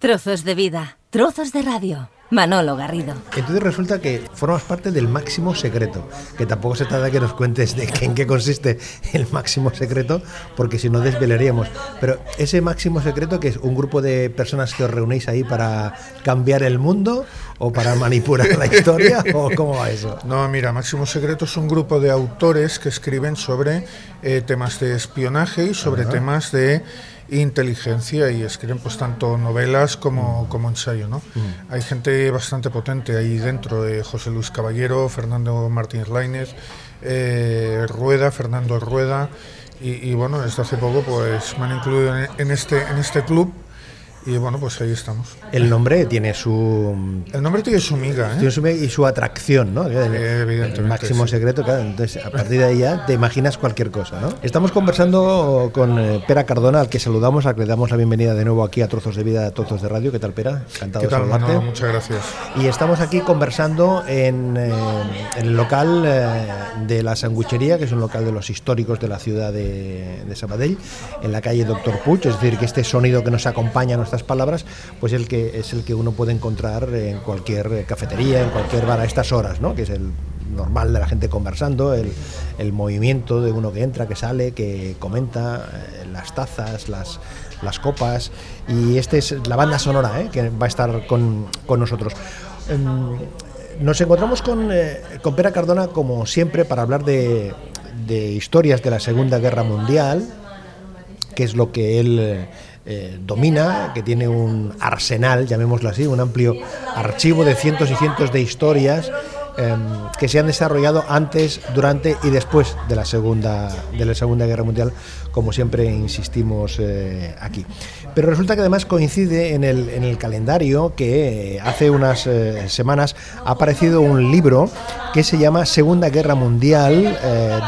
Trozos de vida, trozos de radio. Manolo Garrido. Entonces resulta que formas parte del máximo secreto, que tampoco se trata de que nos cuentes de en qué consiste el máximo secreto, porque si no desvelaríamos. Pero ese máximo secreto, que es un grupo de personas que os reunéis ahí para cambiar el mundo o para manipular la historia, o cómo va eso? No, mira, Máximo Secreto es un grupo de autores que escriben sobre eh, temas de espionaje y sobre temas de inteligencia y escriben pues tanto novelas como, como ensayo. ¿no? Mm. Hay gente bastante potente ahí dentro, de José Luis Caballero, Fernando Martínez Lainez, eh, Rueda, Fernando Rueda, y, y, bueno, desde hace poco pues me han incluido en, en este, en este club y bueno, pues ahí estamos. El nombre tiene su... El nombre tiene su miga, ¿eh? Tiene su miga y su atracción, ¿no? El, evidentemente. El máximo sí. secreto, claro. Entonces, a partir de ahí ya te imaginas cualquier cosa, ¿no? Estamos conversando con eh, Pera Cardona, al que saludamos, al que le damos la bienvenida de nuevo aquí a Trozos de Vida, a Trozos de Radio. ¿Qué tal, Pera? Encantado ¿Qué tal, de saludarte. Manolo? Muchas gracias. Y estamos aquí conversando en, eh, en el local eh, de la Sanguchería, que es un local de los históricos de la ciudad de, de Sabadell, en la calle Doctor Puig, es decir, que este sonido que nos acompaña a palabras, pues el que es el que uno puede encontrar en cualquier cafetería, en cualquier bar a estas horas, ¿no? Que es el normal de la gente conversando, el, el movimiento de uno que entra, que sale, que comenta, eh, las tazas, las, las copas, y esta es la banda sonora ¿eh? que va a estar con, con nosotros. Em, nos encontramos con, eh, con Pera Cardona, como siempre, para hablar de, de, historias de la Segunda Guerra Mundial, que es lo que él eh, domina, que tiene un arsenal, llamémoslo así, un amplio archivo de cientos y cientos de historias eh, que se han desarrollado antes, durante y después de la Segunda, de la segunda Guerra Mundial, como siempre insistimos eh, aquí. Pero resulta que además coincide en el, en el calendario que eh, hace unas eh, semanas ha aparecido un libro que se llama Segunda Guerra Mundial,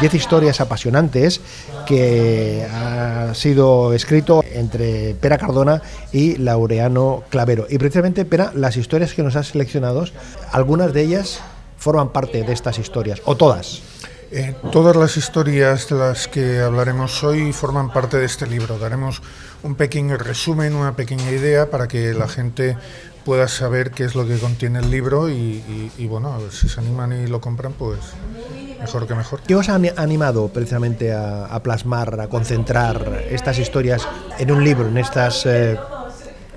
10 historias apasionantes, que ha sido escrito entre Pera Cardona y Laureano Clavero. Y precisamente, Pera, las historias que nos has seleccionado, algunas de ellas forman parte de estas historias, o todas. Eh, todas las historias de las que hablaremos hoy forman parte de este libro. Daremos un pequeño resumen, una pequeña idea para que la gente pueda saber qué es lo que contiene el libro y, y, y bueno, a ver si se animan y lo compran, pues mejor que mejor. ¿Qué os ha animado precisamente a, a plasmar, a concentrar estas historias en un libro, en estas... Eh,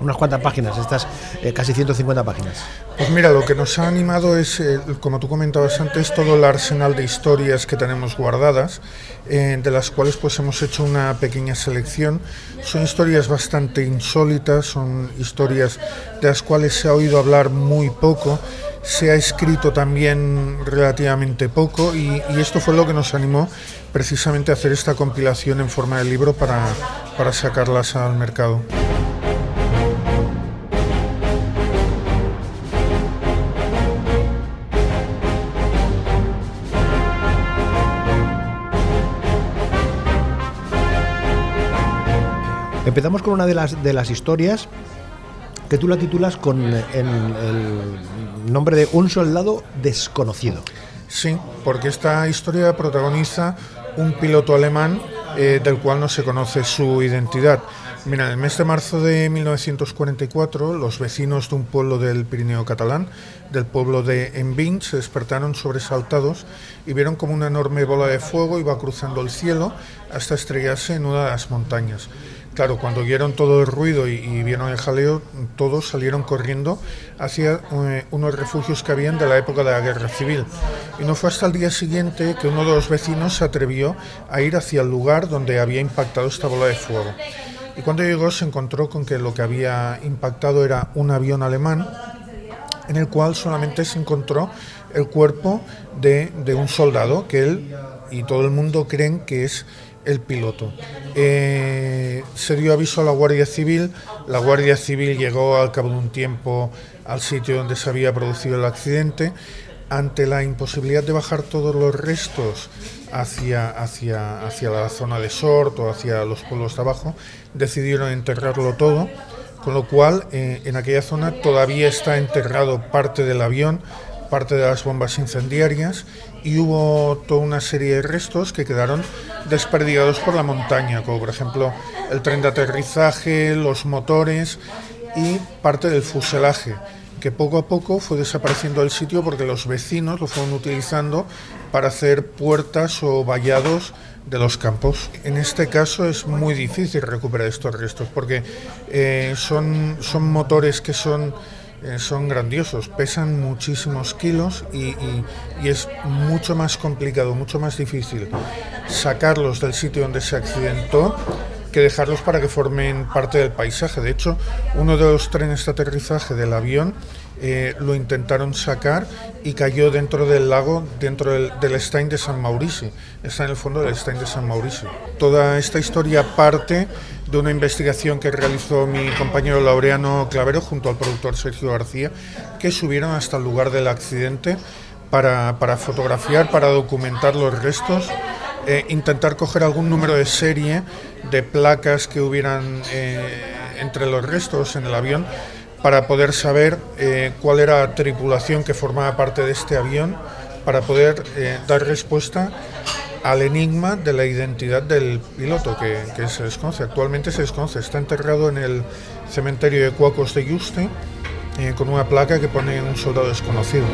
unas cuantas páginas, estas eh, casi 150 páginas. Pues mira, lo que nos ha animado es, como tú comentabas antes, todo el arsenal de historias que tenemos guardadas, eh, de las cuales pues hemos hecho una pequeña selección. Son historias bastante insólitas, son historias de las cuales se ha oído hablar muy poco, se ha escrito también relativamente poco y, y esto fue lo que nos animó precisamente a hacer esta compilación en forma de libro para, para sacarlas al mercado. Empezamos con una de las, de las historias que tú la titulas con el, el nombre de Un soldado desconocido. Sí, porque esta historia protagoniza un piloto alemán eh, del cual no se conoce su identidad. Mira, en el mes de marzo de 1944, los vecinos de un pueblo del Pirineo catalán, del pueblo de Envin, se despertaron sobresaltados y vieron como una enorme bola de fuego iba cruzando el cielo hasta estrellarse en una de las montañas. Claro, cuando oyeron todo el ruido y, y, vieron el jaleo, todos salieron corriendo hacia eh, unos refugios que habían de la época de la guerra civil. Y no fue hasta el día siguiente que uno de los vecinos se atrevió a ir hacia el lugar donde había impactado esta bola de fuego. Y cuando llegó se encontró con que lo que había impactado era un avión alemán en el cual solamente se encontró el cuerpo de, de un soldado que él y todo el mundo creen que es el piloto. Eh, se dio aviso a la Guardia Civil, la Guardia Civil llegó al cabo de un tiempo al sitio donde se había producido el accidente. Ante la imposibilidad de bajar todos los restos hacia, hacia, hacia la zona de Sort o hacia los pueblos de abajo, decidieron enterrarlo todo, con lo cual eh, en aquella zona todavía está enterrado parte del avión, parte de las bombas incendiarias y hubo toda una serie de restos que quedaron desperdigados por la montaña, como por ejemplo el tren de aterrizaje, los motores y parte del fuselaje que poco a poco fue desapareciendo del sitio porque los vecinos lo fueron utilizando para hacer puertas o vallados de los campos. En este caso es muy difícil recuperar estos restos porque eh, son, son motores que son, eh, son grandiosos, pesan muchísimos kilos y, es mucho más complicado, mucho más difícil sacarlos del sitio donde se accidentó que dejarlos para que formen parte del paisaje. De hecho, uno de los trenes de aterrizaje del avión eh, lo intentaron sacar y cayó dentro del lago, dentro del, del, Stein de San Mauricio. Está en el fondo del Stein de San Mauricio. Toda esta historia parte de una investigación que realizó mi compañero Laureano Clavero junto al productor Sergio García, que subieron hasta el lugar del accidente para, para fotografiar, para documentar los restos, eh, intentar coger algún número de serie de placas que hubieran eh, entre los restos en el avión para poder saber eh, cuál era la tripulación que formaba parte de este avión, para poder dar respuesta al enigma de la identidad del piloto que, que, se desconoce. Actualmente se desconoce, está enterrado en el cementerio de Cuacos de Yuste con una placa que pone un soldado desconocido.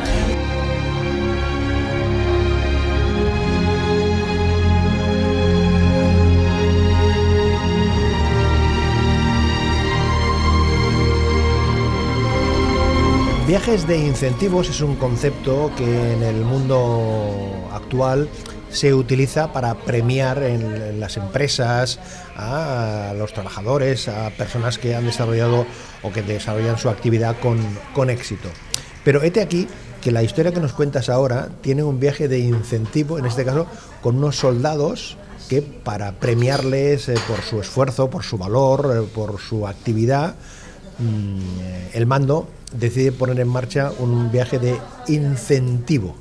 Viajes de incentivos es un concepto que en el mundo actual se utiliza para premiar en, las empresas a los trabajadores, a personas que han desarrollado o que desarrollan su actividad con, con éxito. Pero este aquí que la historia que nos cuentas ahora tiene un viaje de incentivo, en este caso con unos soldados que para premiarles eh, por su esfuerzo, por su valor, eh, por su actividad, mm, el mando decide poner en marcha un viaje de incentivo.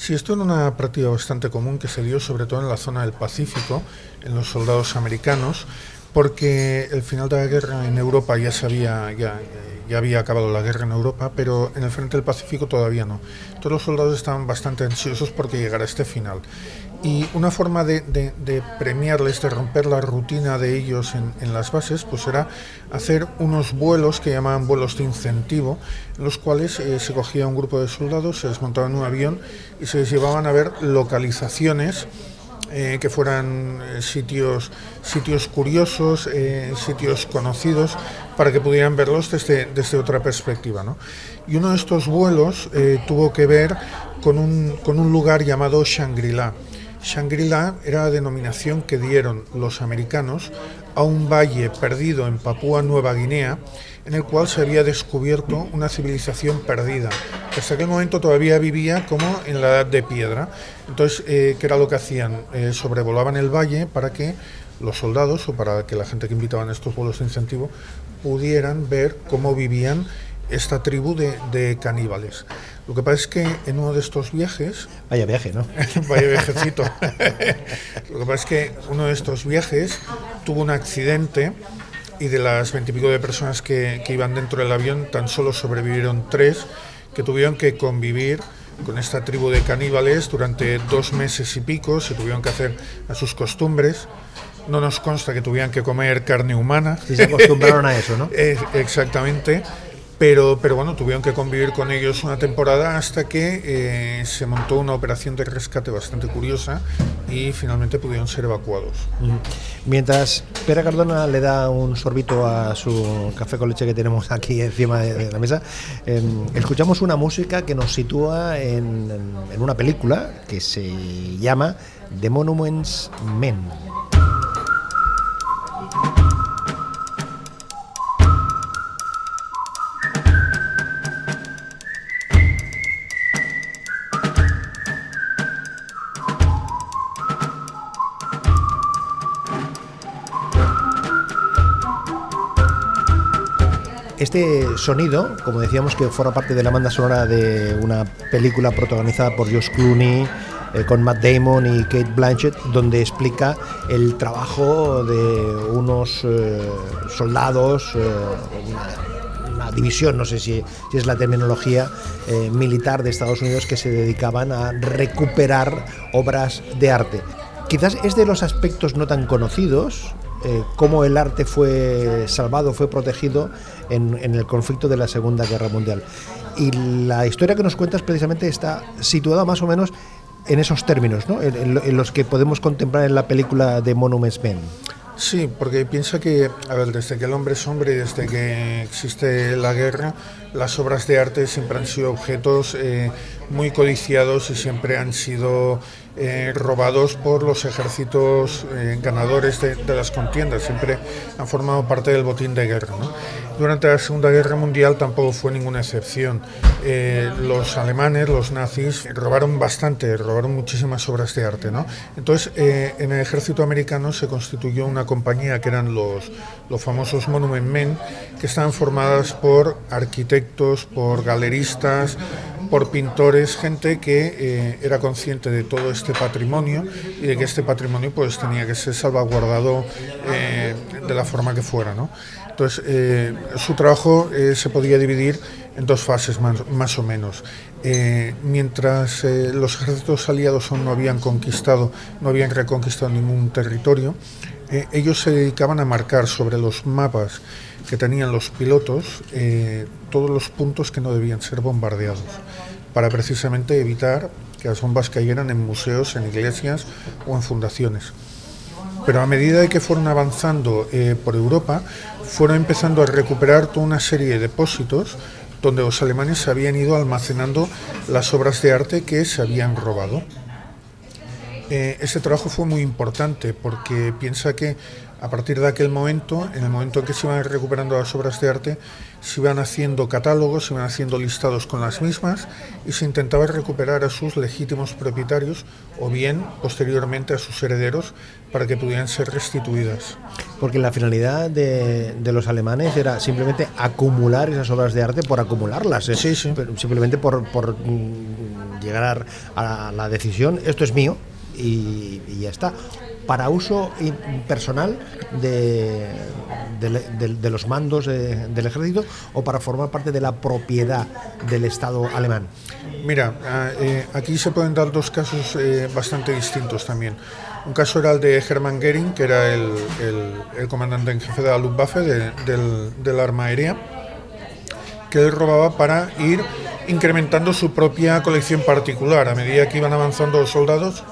Sí, esto era una práctica bastante común que se dio sobre todo en la zona del Pacífico, en los soldados americanos, porque el final de la guerra en Europa ya se había, ya, ya había acabado la guerra en Europa, pero en el frente del Pacífico todavía no. Todos los soldados estaban bastante ansiosos porque llegara este final. Y una forma de, premiarles, de romper la rutina de ellos en, las bases, pues era hacer unos vuelos que llamaban vuelos de incentivo, en los cuales eh, se cogía un grupo de soldados, se desmontaban en un avión y se les llevaban a ver localizaciones eh, que fueran eh, sitios, sitios curiosos, sitios conocidos, para que pudieran verlos desde, desde otra perspectiva. ¿no? Y uno de estos vuelos tuvo que ver con un, con un lugar llamado Shangri-La. Shangri-La era la denominación que dieron los americanos a un valle perdido en Papúa Nueva Guinea, en el cual se había descubierto una civilización perdida, hasta aquel momento todavía vivía como en la edad de piedra. Entonces, eh, ¿qué era lo que hacían? Eh, sobrevolaban el valle para que los soldados o para que la gente que invitaban a estos vuelos de incentivo pudieran ver cómo vivían esta tribu de, caníbales. Lo que pasa es que en uno de estos viajes... Vaya viaje, ¿no? vaya viajecito. Lo que pasa es que uno de estos viajes tuvo un accidente y de las veintipico de personas que, que, iban dentro del avión, tan solo sobrevivieron tres que tuvieron que convivir con esta tribu de caníbales durante dos meses y pico, se tuvieron que hacer a sus costumbres. No nos consta que tuvieran que comer carne humana. Sí, se acostumbraron a eso, ¿no? Exactamente. Pero, pero bueno, tuvieron que convivir con ellos una temporada hasta que eh, se montó una operación de rescate bastante curiosa y finalmente pudieron ser evacuados. Mientras Pera Cardona le da un sorbito a su café con leche que tenemos aquí encima de, la mesa, eh, escuchamos una música que nos sitúa en una película que se llama The Monuments Men. Este sonido, como decíamos, que forma parte de la banda sonora de una película protagonizada por Josh Clooney, eh, con Matt Damon y Kate Blanchett, donde explica el trabajo de unos eh, soldados, eh, una, división, no sé si, es la terminología militar de Estados Unidos, que se dedicaban a recuperar obras de arte. Quizás es de los aspectos no tan conocidos eh, cómo el arte fue salvado, fue protegido en, el conflicto de la Segunda Guerra Mundial. Y la historia que nos cuentas precisamente está situada más o menos en esos términos, ¿no? en, en los que podemos contemplar en la película de Monuments Men. Sí, porque piensa que, a ver, desde que el hombre es hombre y desde que existe la guerra, las obras de arte siempre han sido objetos eh, muy codiciados y siempre han sido eh, robados por los ejércitos eh, ganadores de, de, las contiendas, siempre han formado parte del botín de guerra. ¿no? Durante la Segunda Guerra Mundial tampoco fue ninguna excepción. Eh, los alemanes, los nazis, robaron bastante, robaron muchísimas obras de arte. ¿no? Entonces, eh, en el ejército americano se constituyó una compañía que eran los, los famosos Monument Men, que estaban formadas por arquitectos, por galeristas, por pintores, gente que eh, era consciente de todo este patrimonio y de que este patrimonio pues tenía que ser salvaguardado eh, de la forma que fuera. ¿no? Entonces, eh, su trabajo se podía dividir en dos fases más, o menos. Eh, mientras los ejércitos aliados aún no habían conquistado, no habían reconquistado ningún territorio, ellos se dedicaban a marcar sobre los mapas que tenían los pilotos todos los puntos que no debían ser bombardeados, para precisamente evitar que las bombas cayeran en museos, en iglesias o en fundaciones. Pero a medida de que fueron avanzando eh, por Europa, fueron empezando a recuperar toda una serie de depósitos donde los alemanes habían ido almacenando las obras de arte que se habían robado. Eh, ese trabajo fue muy importante porque piensa que a partir de aquel momento, en el momento en que se iban recuperando las obras de arte, se iban haciendo catálogos, se iban haciendo listados con las mismas y se intentaba recuperar a sus legítimos propietarios o bien posteriormente a sus herederos para que pudieran ser restituidas. Porque la finalidad de, de los alemanes era simplemente acumular esas obras de arte por acumularlas, ¿eh? sí, sí. simplemente por, por mm, llegar a la decisión, esto es mío y, y ya está para uso personal de, de, de, de los mandos del ejército o para formar parte de la propiedad del Estado alemán? Mira, eh, aquí se pueden dar dos casos eh, bastante distintos también. Un caso era el de Hermann Goering, que era el, el, el comandante en jefe de la Luftwaffe, de, del, del arma aérea, que él robaba para ir incrementando su propia colección particular. A medida que iban avanzando los soldados,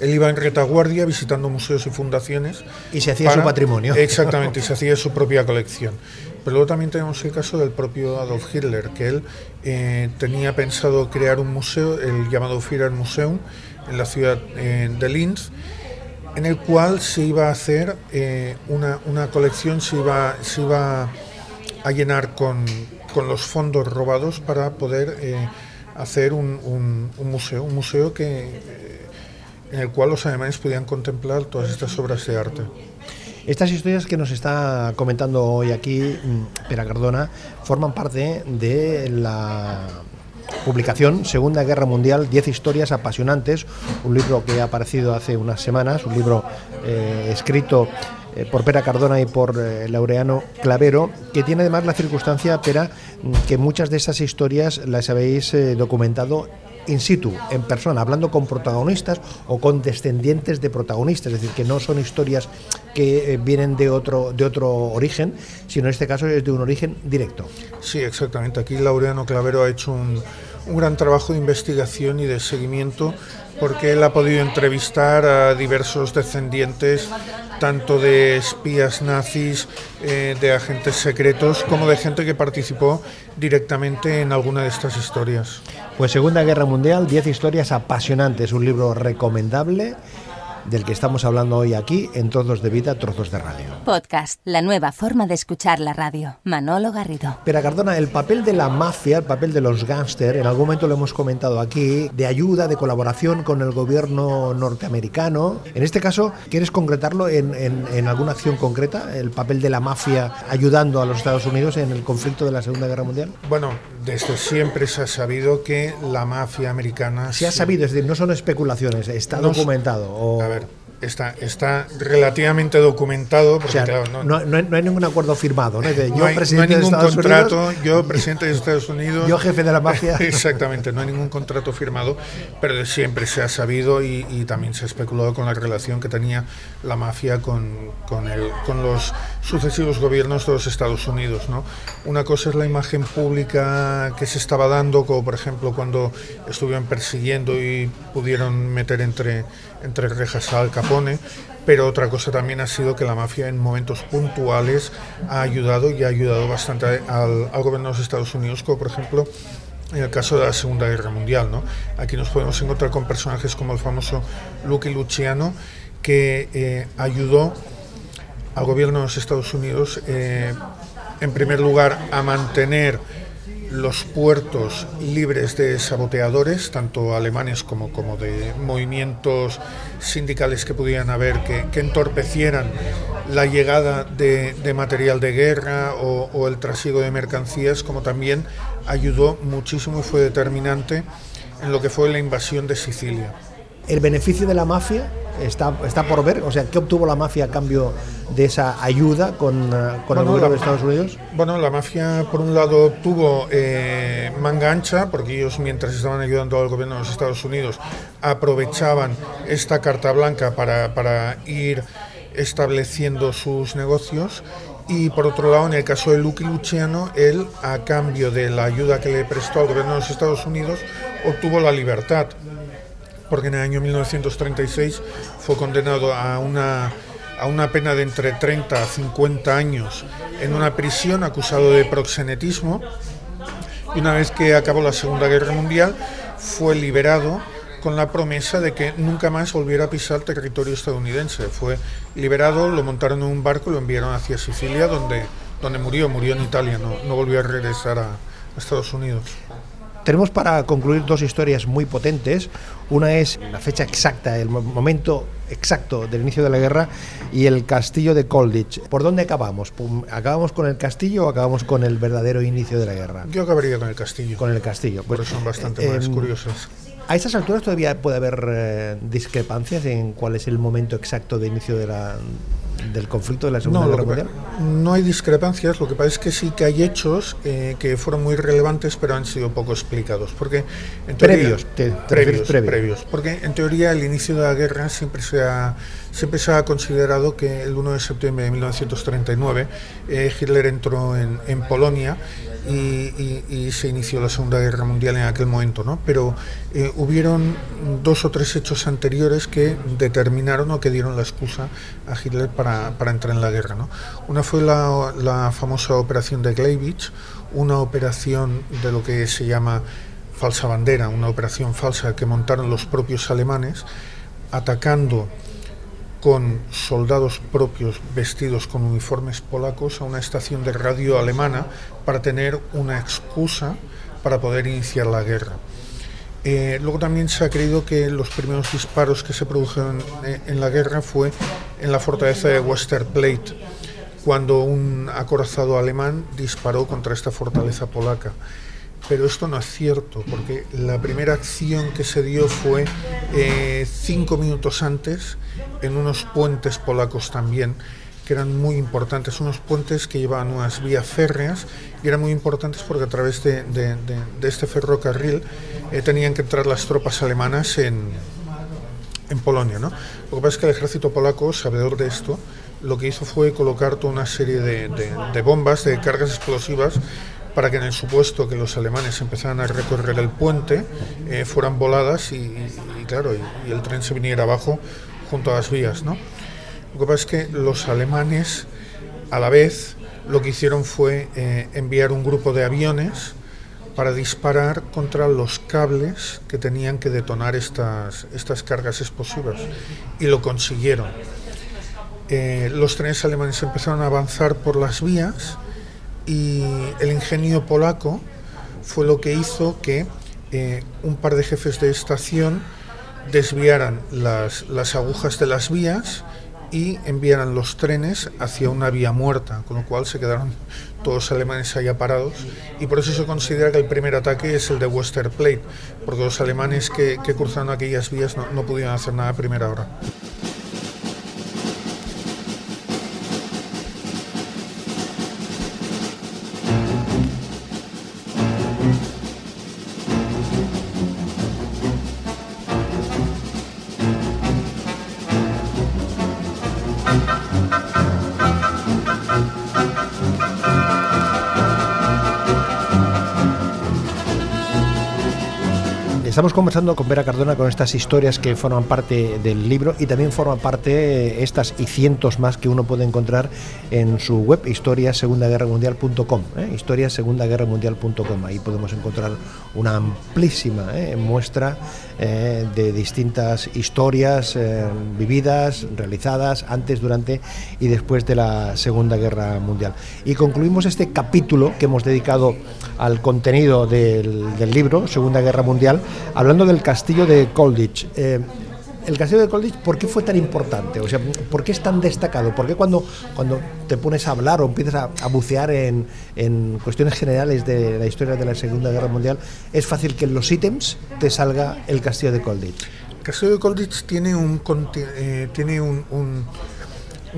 él iba en retaguardia visitando museos y fundaciones. Y se hacía para, su patrimonio. Exactamente, y se hacía su propia colección. Pero luego también tenemos el caso del propio Adolf Hitler, que él eh, tenía pensado crear un museo, el llamado Führer Museum, en la ciudad eh, de Linz, en el cual se iba a hacer eh, una, una, colección, se iba, se iba a llenar con, con los fondos robados para poder eh, hacer un, museo, un museo que en el cual los alemanes podían contemplar todas estas obras de arte. Estas historias que nos está comentando hoy aquí Pera Cardona forman parte de la publicación Segunda Guerra Mundial, 10 historias apasionantes, un libro que ha aparecido hace unas semanas, un libro eh, escrito eh, por Pera Cardona y por eh, Laureano Clavero, que tiene además la circunstancia, Pera, que muchas de estas historias las habéis eh, documentado in situ, en persona, hablando con protagonistas o con descendientes de protagonistas, es decir, que no son historias que eh, vienen de otro, de otro origen, sino en este caso es de un origen directo. Sí, exactamente. Aquí Laureano Clavero ha hecho un, un gran trabajo de investigación y de seguimiento porque él ha podido entrevistar a diversos descendientes tanto de espías nazis, eh, de agentes secretos, como de gente que participó directamente en alguna de estas historias. Pues Segunda Guerra Mundial, 10 historias apasionantes, un libro recomendable del que estamos hablando hoy aquí en Trozos de Vida, Trozos de Radio. Podcast, la nueva forma de escuchar la radio. Manolo Garrido. Pero Cardona, el papel de la mafia, el papel de los gángster, en algún momento lo hemos comentado aquí, de ayuda, de colaboración con el gobierno norteamericano. En este caso, ¿quieres concretarlo en, en, en alguna acción concreta? El papel de la mafia ayudando a los Estados Unidos en el conflicto de la Segunda Guerra Mundial. Bueno, desde siempre se ha sabido que la mafia americana... Se ha sabido, es decir, no son especulaciones, está No, documentado. O... A ver, Está, está relativamente documentado. Porque, O sea, claro, no, no hay, no hay ningún acuerdo firmado, ¿no? De no yo, hay, no hay presidente de ningún Estados contrato, Unidos, yo presidente de Estados Unidos. yo jefe de la mafia. Exactamente, no hay ningún contrato firmado, pero siempre se ha sabido y, y también se ha especulado con la relación que tenía la mafia con, con, el, con los sucesivos gobiernos de los Estados Unidos. ¿no? Una cosa es la imagen pública que se estaba dando, como por ejemplo cuando estuvieron persiguiendo y pudieron meter entre, entre rejas Al Capone, pero otra cosa también ha sido que la mafia en momentos puntuales ha ayudado y ha ayudado bastante al, gobierno de los Estados Unidos, como por ejemplo en el caso de la Segunda Guerra Mundial. ¿no? Aquí nos podemos encontrar con personajes como el famoso Lucky Luciano, que eh, ayudó al gobierno de los Estados Unidos, eh, en primer lugar, a mantener los puertos libres de saboteadores, tanto alemanes como, de movimientos sindicales que pudieran haber que, que entorpecieran la llegada de, de material de guerra o, el trasiego de mercancías, como también ayudó muchísimo y fue determinante en lo que fue la invasión de Sicilia. El beneficio de la mafia está, está por ver, o sea, ¿qué obtuvo la mafia a cambio de esa ayuda con, uh, con bueno, el gobierno de Estados Unidos? Bueno, la mafia por un lado obtuvo eh, manga ancha, porque ellos mientras estaban ayudando al gobierno de los Estados Unidos aprovechaban esta carta blanca para, para ir estableciendo sus negocios y por otro lado, en el caso de Lucky Luciano, él, a cambio de la ayuda que le prestó al gobierno de los Estados Unidos, obtuvo la libertad, porque en el año 1936 fue condenado a una, a una pena de entre 30 a 50 años en una prisión acusado de proxenetismo, y una vez que acabó la Segunda Guerra Mundial, fue liberado con la promesa de que nunca más volviera a pisar territorio estadounidense. Fue liberado, lo montaron en un barco y lo enviaron hacia Sicilia, donde, donde murió, murió en Italia, no, no volvió a regresar a, a Estados Unidos. Tenemos para concluir dos historias muy potentes. Una es la fecha exacta, el momento exacto del inicio de la guerra y el castillo de Colditch. ¿Por dónde acabamos? ¿Acabamos con el castillo o acabamos con el verdadero inicio de la guerra? Yo acabaría con el castillo. Con el castillo. Pues, Porque son bastante eh, más eh, curiosas. A estas alturas todavía puede haber eh, discrepancias en cuál es el momento exacto de inicio de la, del conflicto de la Segunda no, Guerra Mundial. No hay discrepancias, lo que pasa es que sí que hay hechos eh, que fueron muy relevantes pero han sido poco explicados. Porque en teoría, previos, te, te previos, previos, previos. Porque en teoría el inicio de la guerra siempre se ha, siempre se ha considerado que el 1 de septiembre de 1939 eh, Hitler entró en, en Polonia y, y, y, se inició la Segunda Guerra Mundial en aquel momento, ¿no? Pero eh, hubieron dos o tres hechos anteriores que determinaron o que dieron la excusa a Hitler para, para entrar en la guerra, ¿no? Una fue la, la famosa operación de Gleiwitz, una operación de lo que se llama falsa bandera, una operación falsa que montaron los propios alemanes, atacando con soldados propios vestidos con uniformes polacos a una estación de radio alemana para tener una excusa para poder iniciar la guerra. Eh, luego también se ha creído que los primeros disparos que se produjeron en, la guerra fue en la fortaleza de Westerplatte, cuando un acorazado alemán disparó contra esta fortaleza polaca pero esto no es cierto, porque la primera acción que se dio fue eh, cinco minutos antes, en unos puentes polacos también, que eran muy importantes, unos puentes que llevaban unas vías férreas y eran muy importantes porque a través de, este ferrocarril eh, tenían que entrar las tropas alemanas en, en Polonia. ¿no? Lo que pasa es que el ejército polaco, sabedor de esto, lo que hizo fue colocar toda una serie de bombas, de cargas explosivas, para que en el supuesto que los alemanes empezaran a recorrer el puente, eh, fueran voladas y, claro, y, y, el tren se viniera abajo junto a las vías. ¿no? Lo que pasa es que los alemanes, a la vez, lo que hicieron fue eh, enviar un grupo de aviones para disparar contra los cables que tenían que detonar estas, estas cargas explosivas. Y lo consiguieron. Eh, los trenes alemanes empezaron a avanzar por las vías y el ingenio polaco fue lo que hizo que eh, un par de jefes de estación desviaran las, las, agujas de las vías y enviaran los trenes hacia una vía muerta, con lo cual se quedaron todos alemanes allá parados y por eso se considera que el primer ataque es el de Westerplatte, porque los alemanes que, que cruzaron aquellas vías no, no pudieron hacer nada a primera hora. Estamos conversando con Vera Cardona con estas historias que forman parte del libro y también forman parte estas y cientos más que uno puede encontrar en su web historiasegundaguerramundial.com. ¿eh? Historiasegundaguerramundial.com. Ahí podemos encontrar una amplísima ¿eh? muestra eh, de distintas historias eh, vividas, realizadas antes, durante y después de la Segunda Guerra Mundial. Y concluimos este capítulo que hemos dedicado al contenido del, libro, Segunda Guerra Mundial, hablando del castillo de Colditch. Eh, el castillo de Colditch, ¿por qué fue tan importante? O sea, ¿por qué es tan destacado? ¿Por qué cuando, cuando te pones a hablar o empiezas a, a bucear en, en, cuestiones generales de la historia de la Segunda Guerra Mundial, es fácil que en los ítems te salga el castillo de Colditch? El castillo de Colditch tiene un, eh, tiene un, un,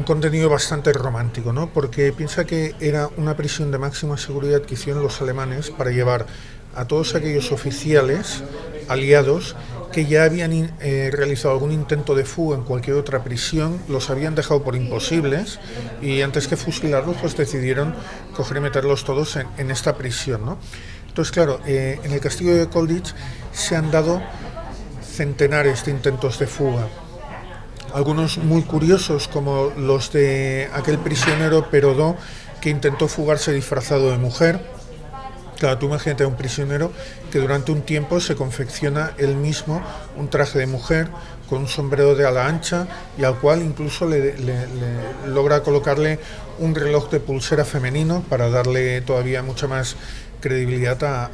contenido bastante romántico, ¿no? Porque piensa que era una prisión de máxima seguridad que hicieron los alemanes para llevar a todos aquellos oficiales aliados que ya habían eh, realizado algún intento de fuga en cualquier otra prisión, los habían dejado por imposibles y antes que fusilarlos pues decidieron coger y meterlos todos en, esta prisión. ¿no? Entonces claro, eh, en el castillo de Colditch se han dado centenares de intentos de fuga. Algunos muy curiosos como los de aquel prisionero Perodó que intentó fugarse disfrazado de mujer Claro, tú imagínate a un prisionero que durante un tiempo se confecciona él mismo un traje de mujer con un sombrero de ala ancha y al cual incluso le, logra colocarle un reloj de pulsera femenino para darle todavía mucha más credibilidad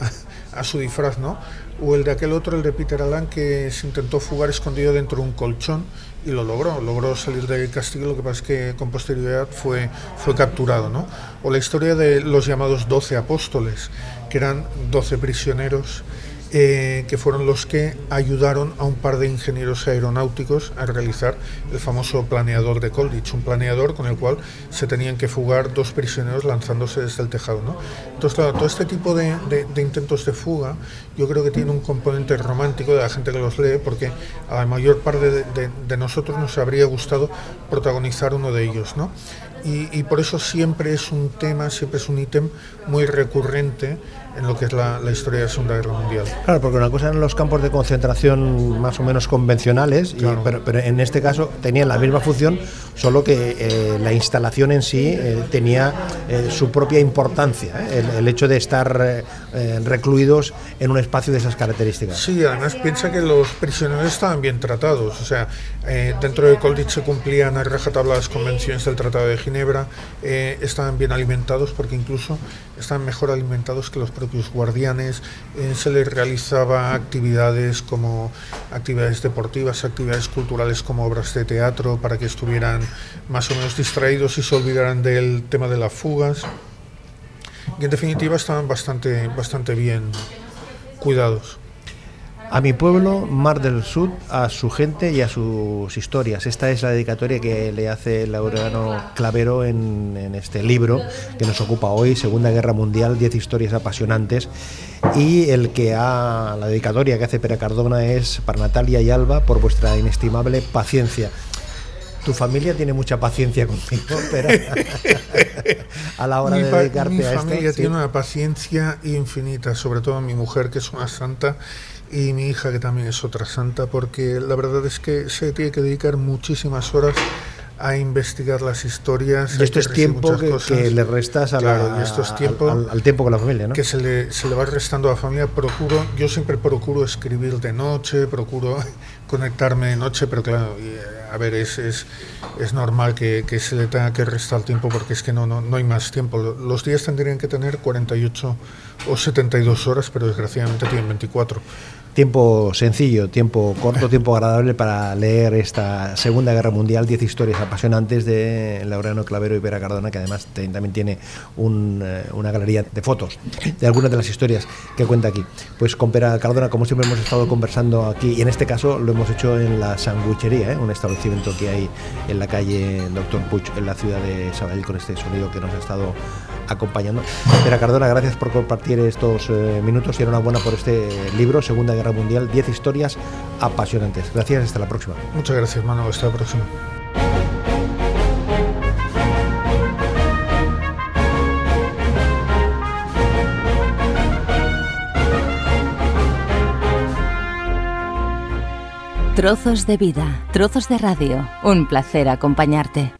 a, su disfraz, ¿no? O el de aquel otro, el de Peter Allen, que se intentó fugar escondido dentro de un colchón y lo logró, logró salir del castigo, lo que pasa es que con posterioridad fue, fue capturado. ¿no? O la historia de los llamados doce apóstoles, que eran doce prisioneros eh, que fueron los que ayudaron a un par de ingenieros aeronáuticos a realizar el famoso planeador de Colditch, un planeador con el cual se tenían que fugar dos prisioneros lanzándose desde el tejado. ¿no? Entonces, claro, todo este tipo de, intentos de fuga yo creo que tiene un componente romántico de la gente que los lee, porque a la mayor parte de, de nosotros nos habría gustado protagonizar uno de ellos. ¿no? Y, y, por eso siempre es un tema, siempre es un ítem muy recurrente en lo que es la, la, historia de la Segunda Guerra Mundial. Claro, porque una cosa eran los campos de concentración más o menos convencionales, claro. y, pero, pero, en este caso tenían la misma función, solo que eh, la instalación en sí eh, tenía eh, su propia importancia, el, el, hecho de estar recluidos en un espacio de esas características. Sí, además piensa que los prisioneros estaban bien tratados, o sea, eh, dentro de Colditch se cumplían a rajatabla las convenciones del Tratado de Ginebra, estaban bien alimentados porque incluso estaban mejor alimentados que los propios guardianes, eh, se les realizaba actividades como actividades deportivas, actividades culturales como obras de teatro para que estuvieran más o menos distraídos y se olvidaran del tema de las fugas. Y en definitiva estaban bastante, bastante bien cuidados. A mi pueblo, Mar del Sur, a su gente y a sus historias. Esta es la dedicatoria que le hace Laureano Clavero en, en, este libro que nos ocupa hoy, Segunda Guerra Mundial, 10 historias apasionantes. Y el que ha, la dedicatoria que hace Pera Cardona es para Natalia y Alba por vuestra inestimable paciencia. Tu familia tiene mucha paciencia contigo, pero a la hora mi de dedicarte mi a esto. Mi familia tiene una paciencia infinita, sobre todo mi mujer, que es una santa y mi hija que también es otra santa porque la verdad es que se tiene que dedicar muchísimas horas a investigar las historias. Y esto es tiempo que, que, le restas a claro, la, y esto es tiempo al, al, tiempo con la familia, ¿no? Que se le, se le va restando a la familia. Procuro, yo siempre procuro escribir de noche, procuro conectarme de noche, pero claro, a ver, es, es, es normal que, que, se le tenga que restar tiempo porque es que no, no, no hay más tiempo. Los días tendrían que tener 48 o 72 horas, pero desgraciadamente tienen 24 tiempo sencillo, tiempo corto, tiempo agradable para leer esta Segunda Guerra Mundial, 10 historias apasionantes de Laureano Clavero y Vera Cardona, que además también tiene un, eh, una galería de fotos de algunas de las historias que cuenta aquí. Pues con Vera Cardona, como siempre hemos estado conversando aquí, y en este caso lo hemos hecho en la Sanguichería, ¿eh? un establecimiento que hay en la calle Doctor Puig, en la ciudad de Sabadell, con este sonido que nos ha estado acompañando. Vera Cardona, gracias por compartir estos eh, minutos y enhorabuena por este libro, Segunda Guerra Mundial, 10 historias apasionantes. Gracias, hasta la próxima. Muchas gracias, Manu, hasta la próxima. Trozos de vida, trozos de radio. Un placer acompañarte.